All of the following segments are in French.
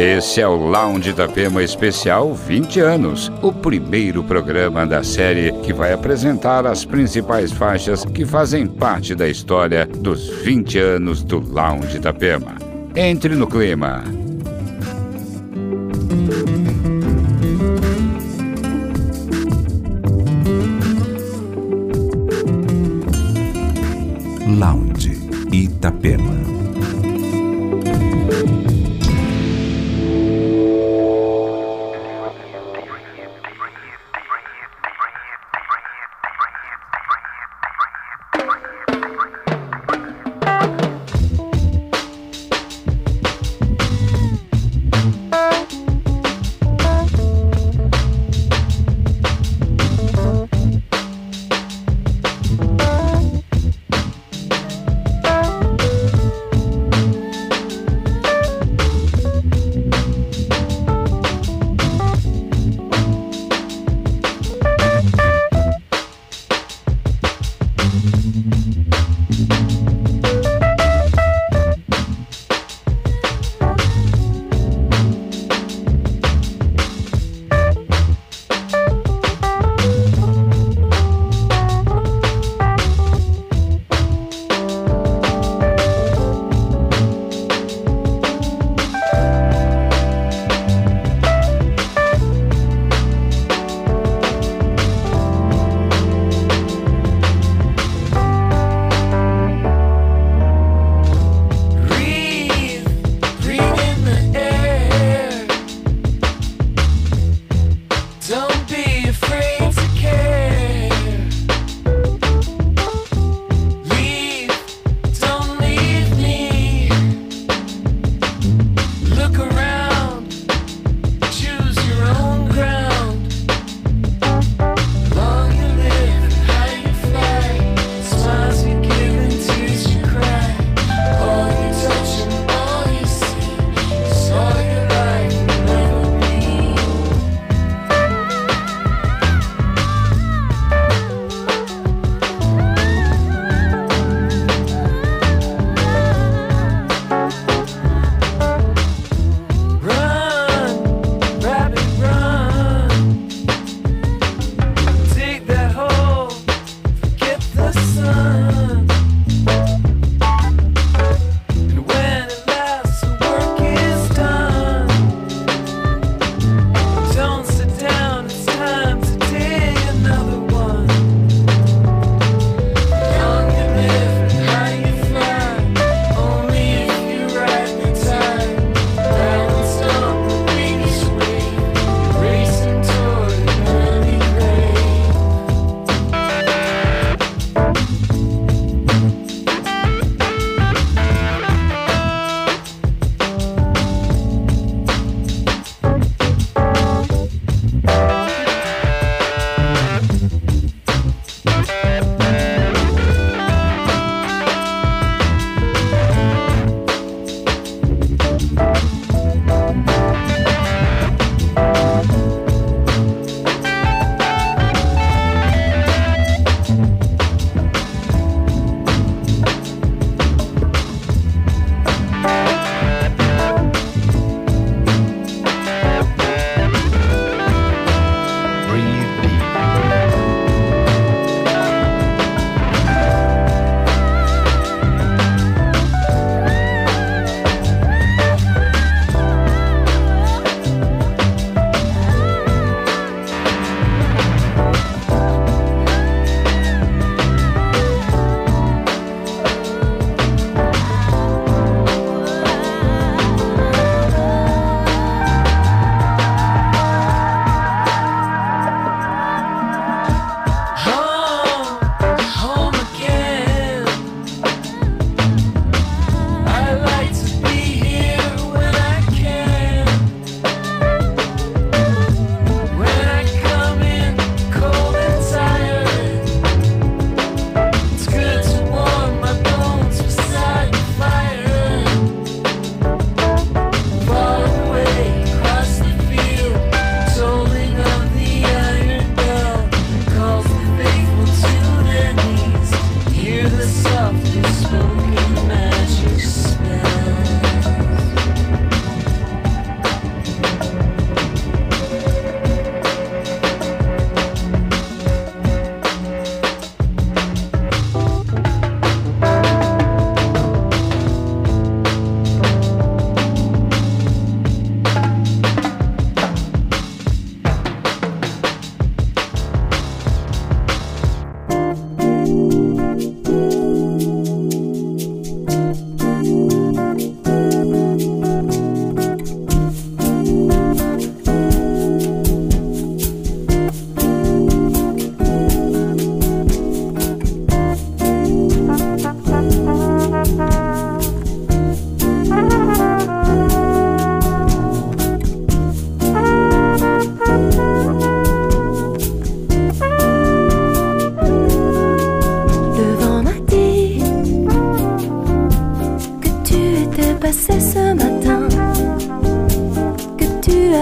Esse é o Lounge Itapema Especial 20 anos, o primeiro programa da série que vai apresentar as principais faixas que fazem parte da história dos 20 anos do Lounge Itapema. Entre no clima. Lounge Itapema.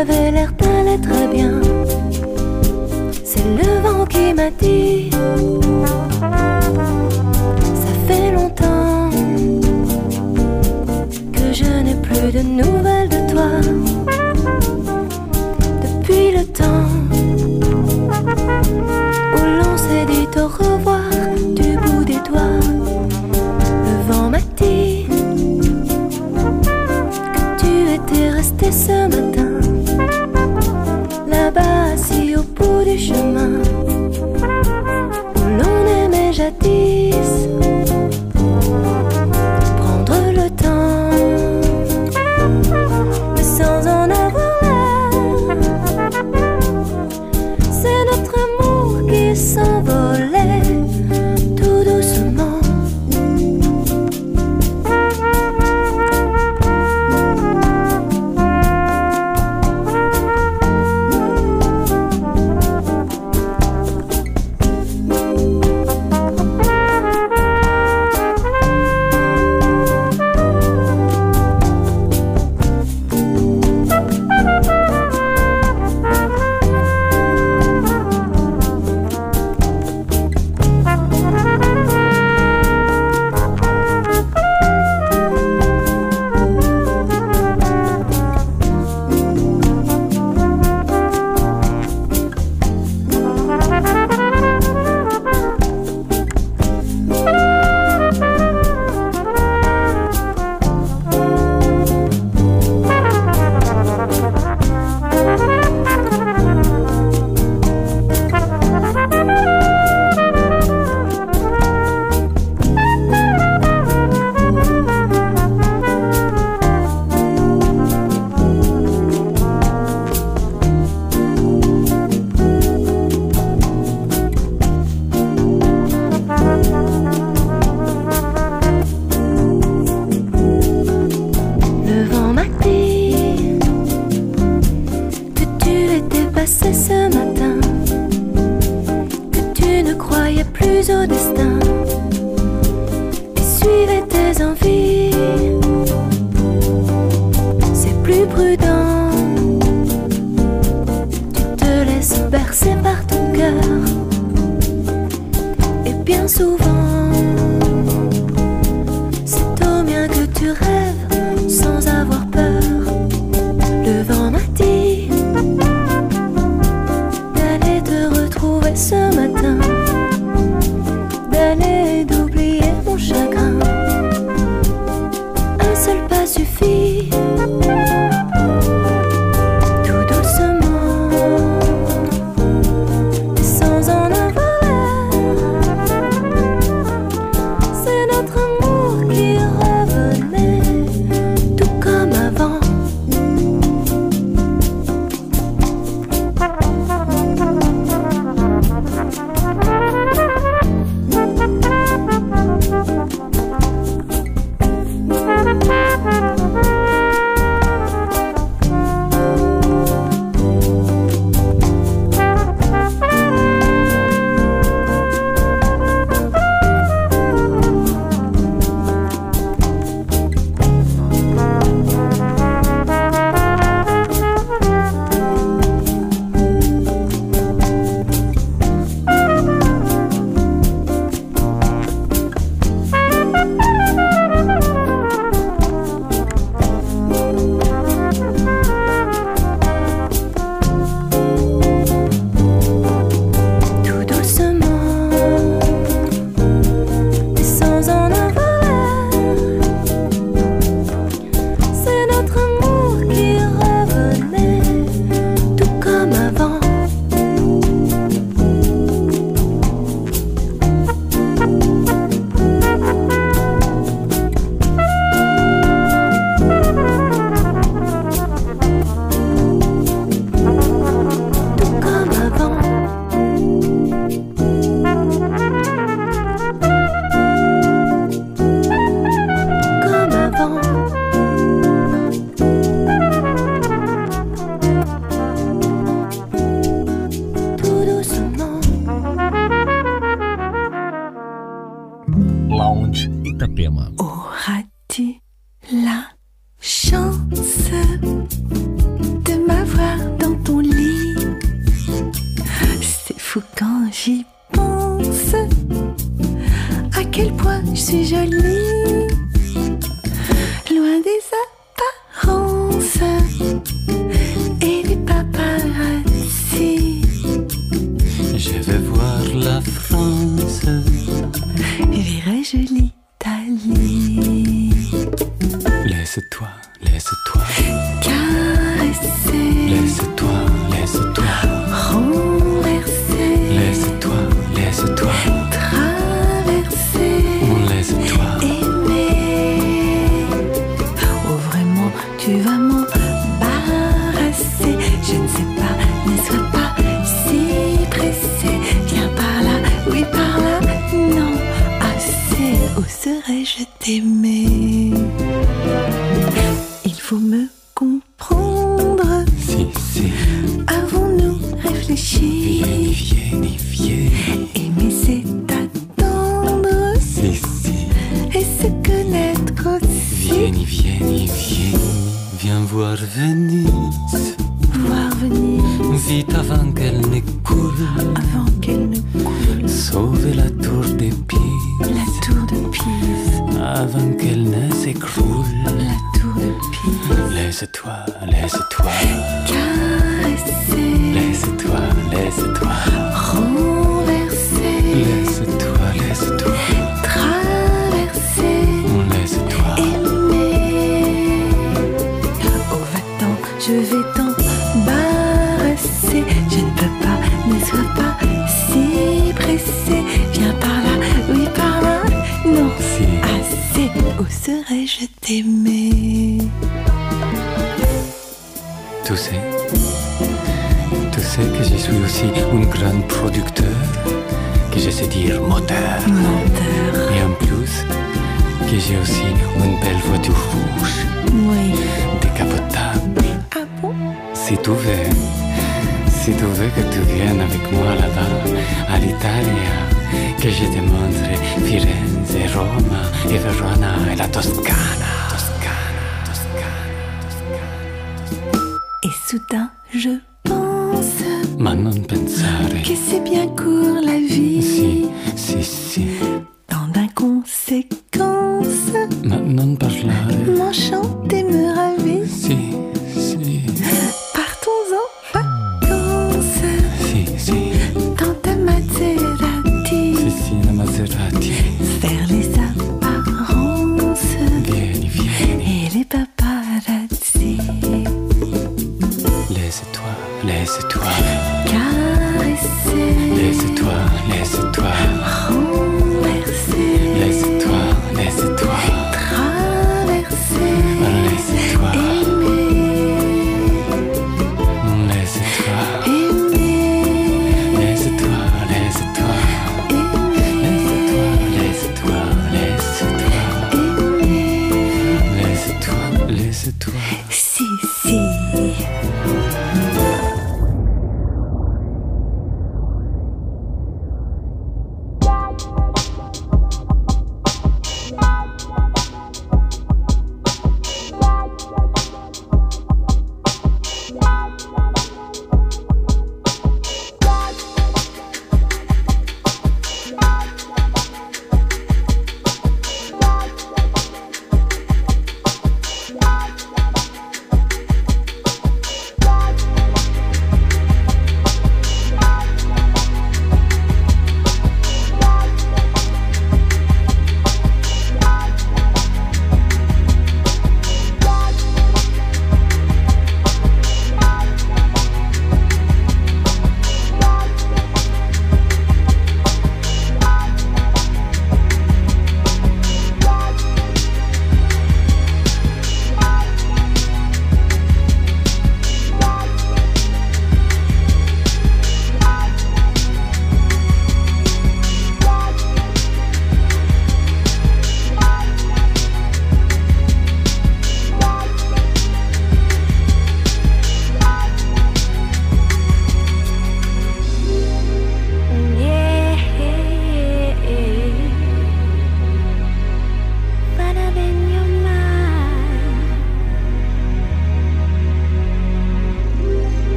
avait l'air d'aller très bien. C'est le vent qui m'a dit. Ça fait longtemps que je n'ai plus de nouvelles de toi. Depuis le temps où l'on s'est dit au revoir du bout des doigts, le vent m'a dit que tu étais resté ce matin.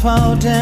Fall down.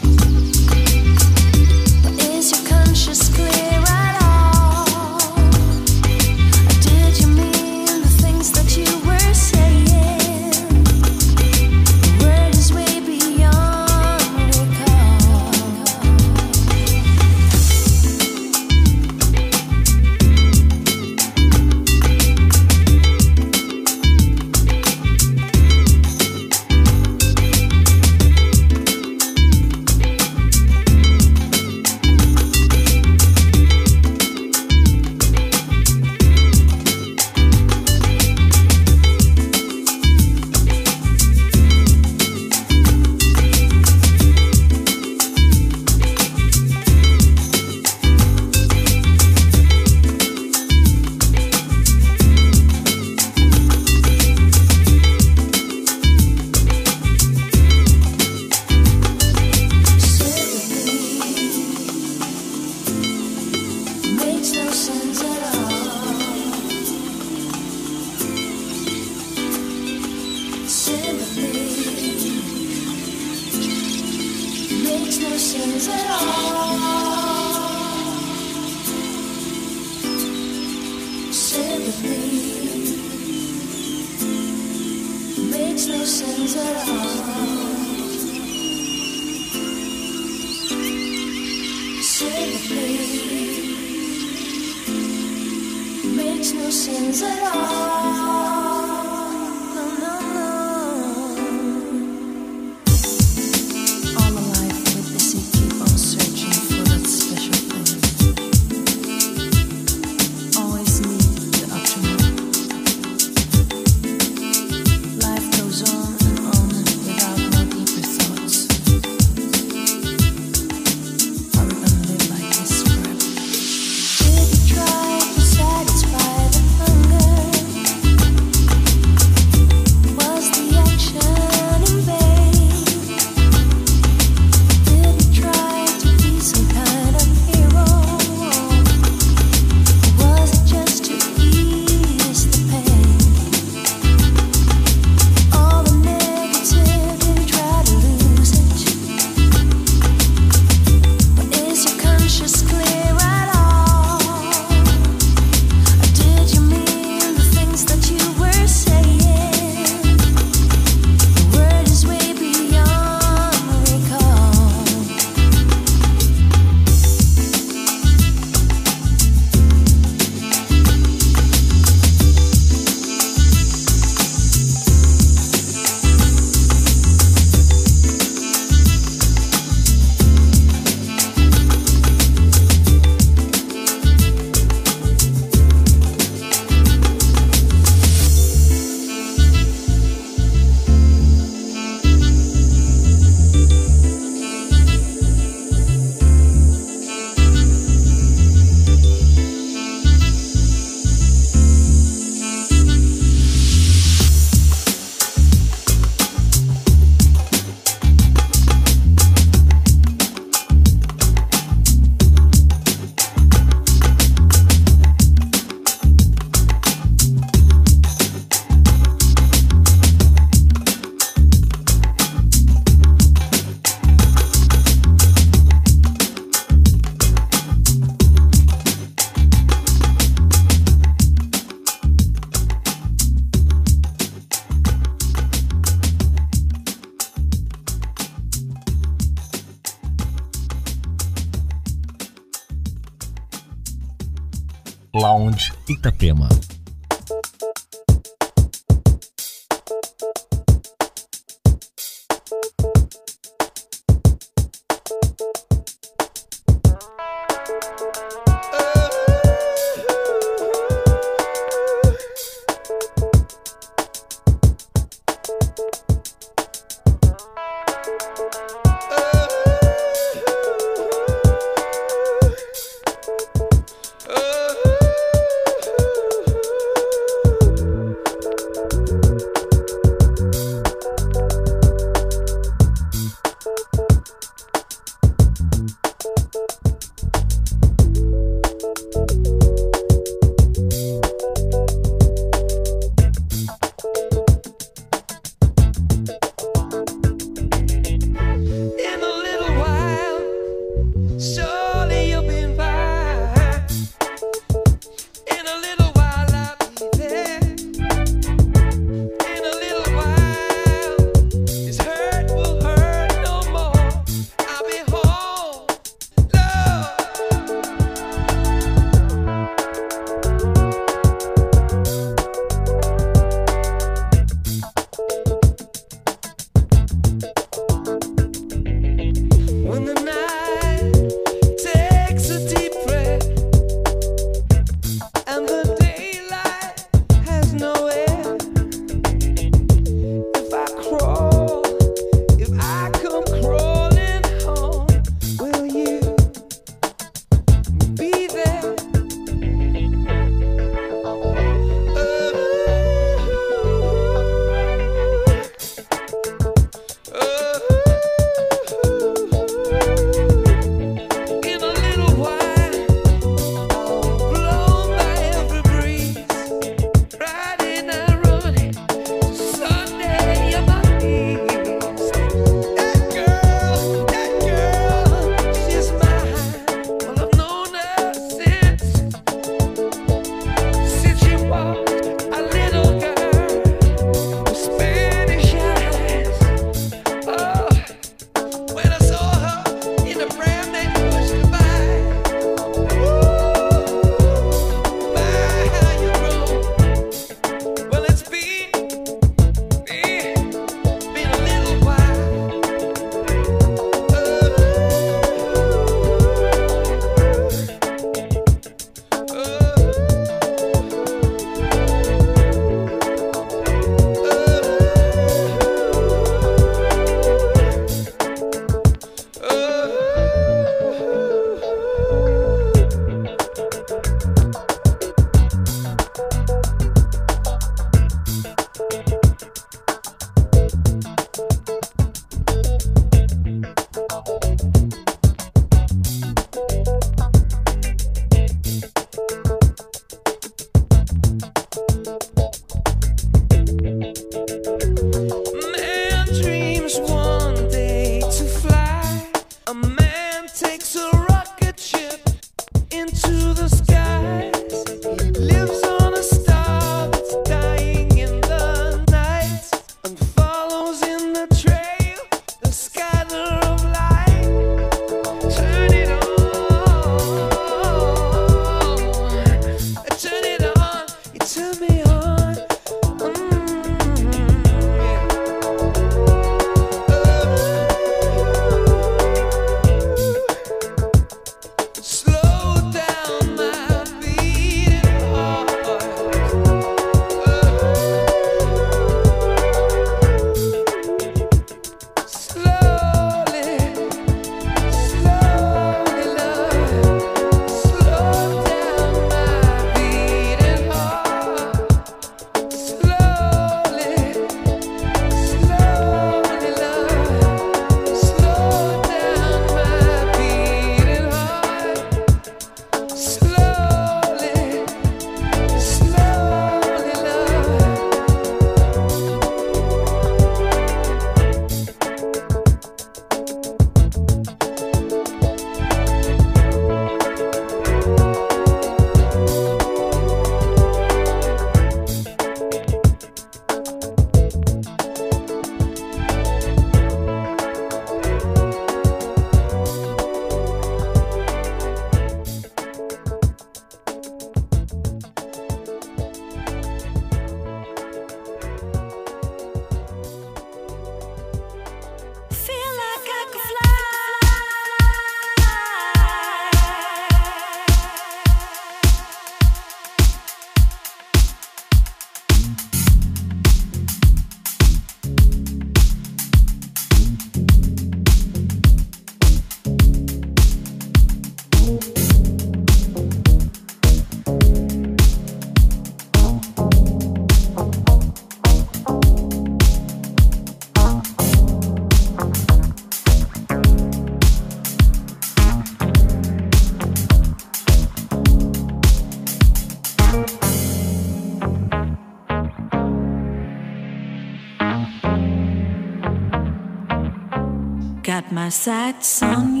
my sad song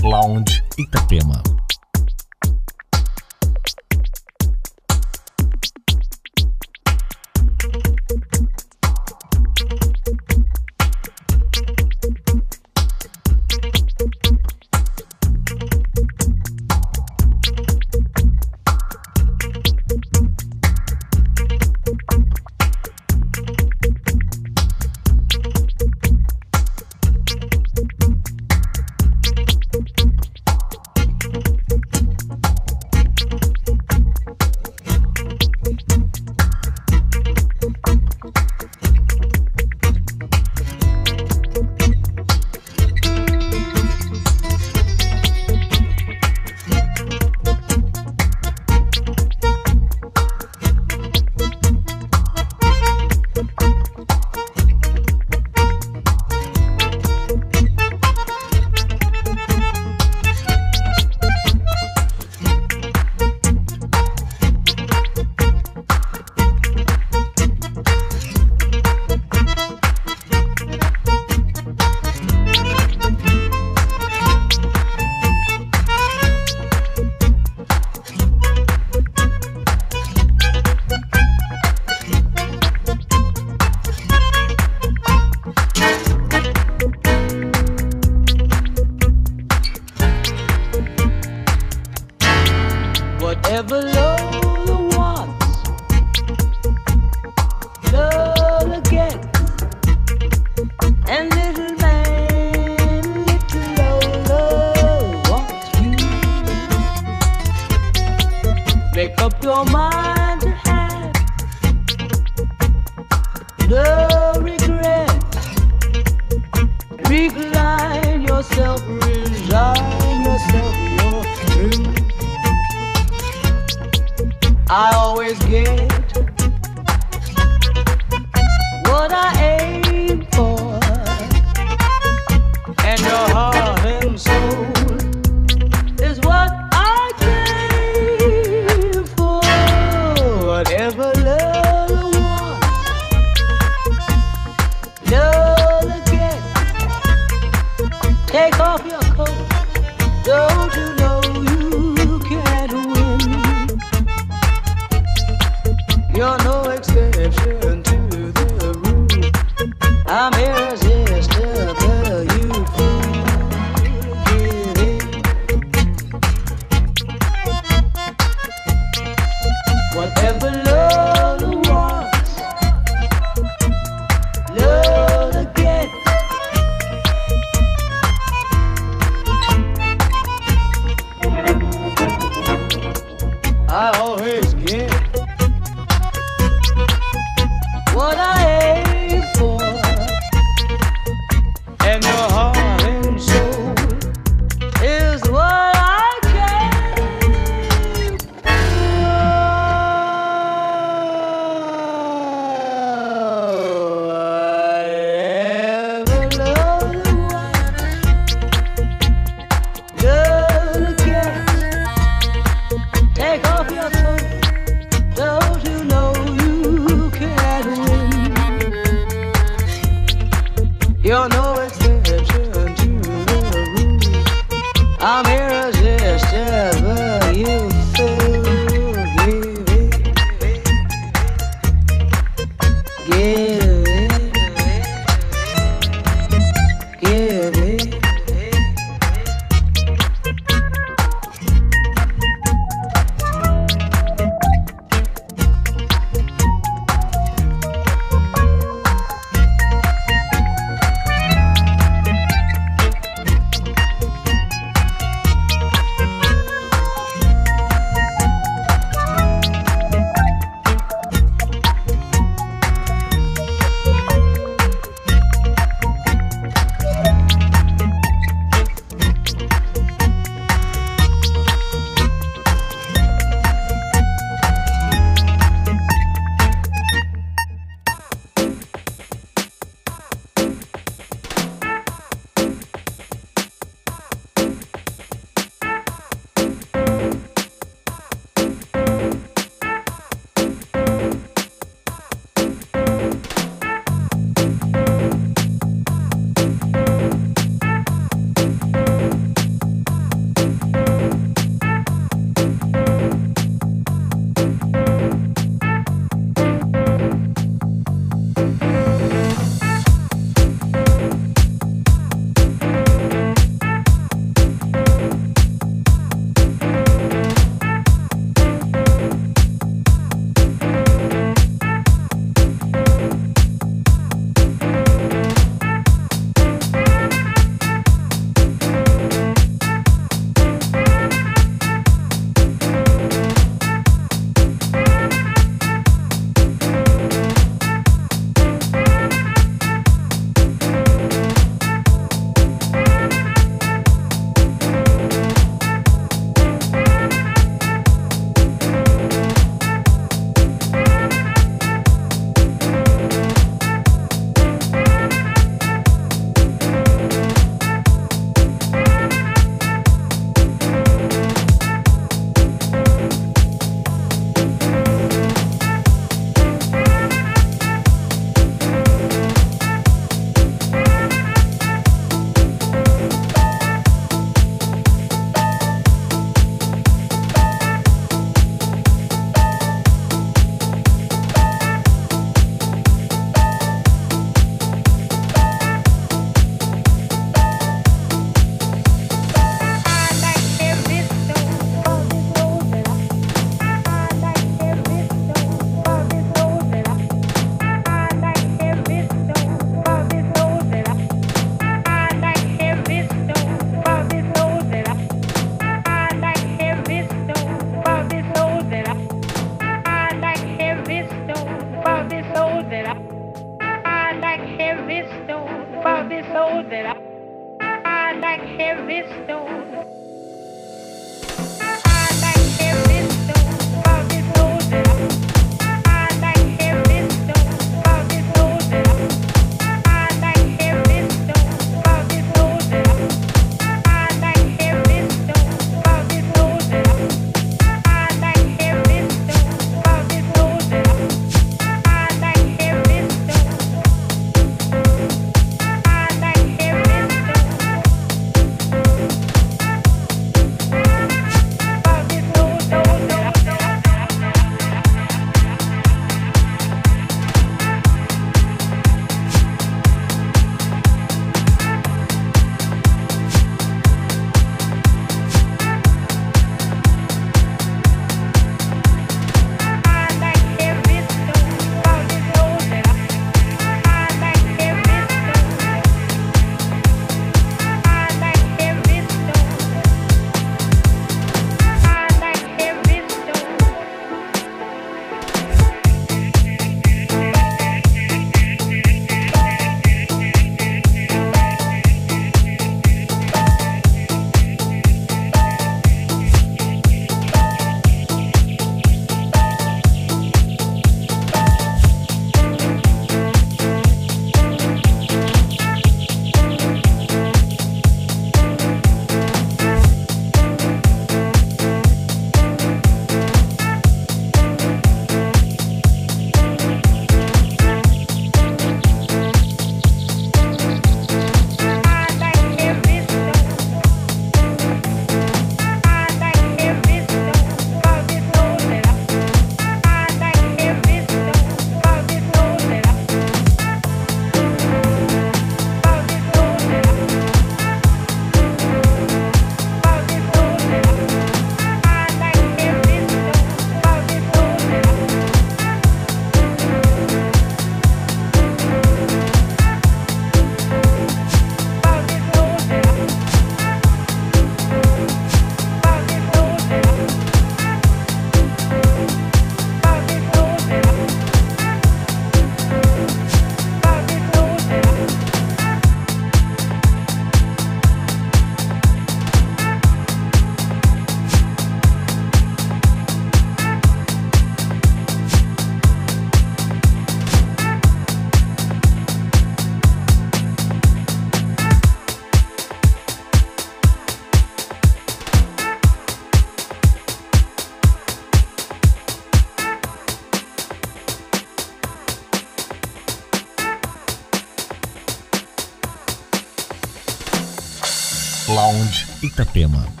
Ефрема.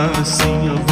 assim eu vou.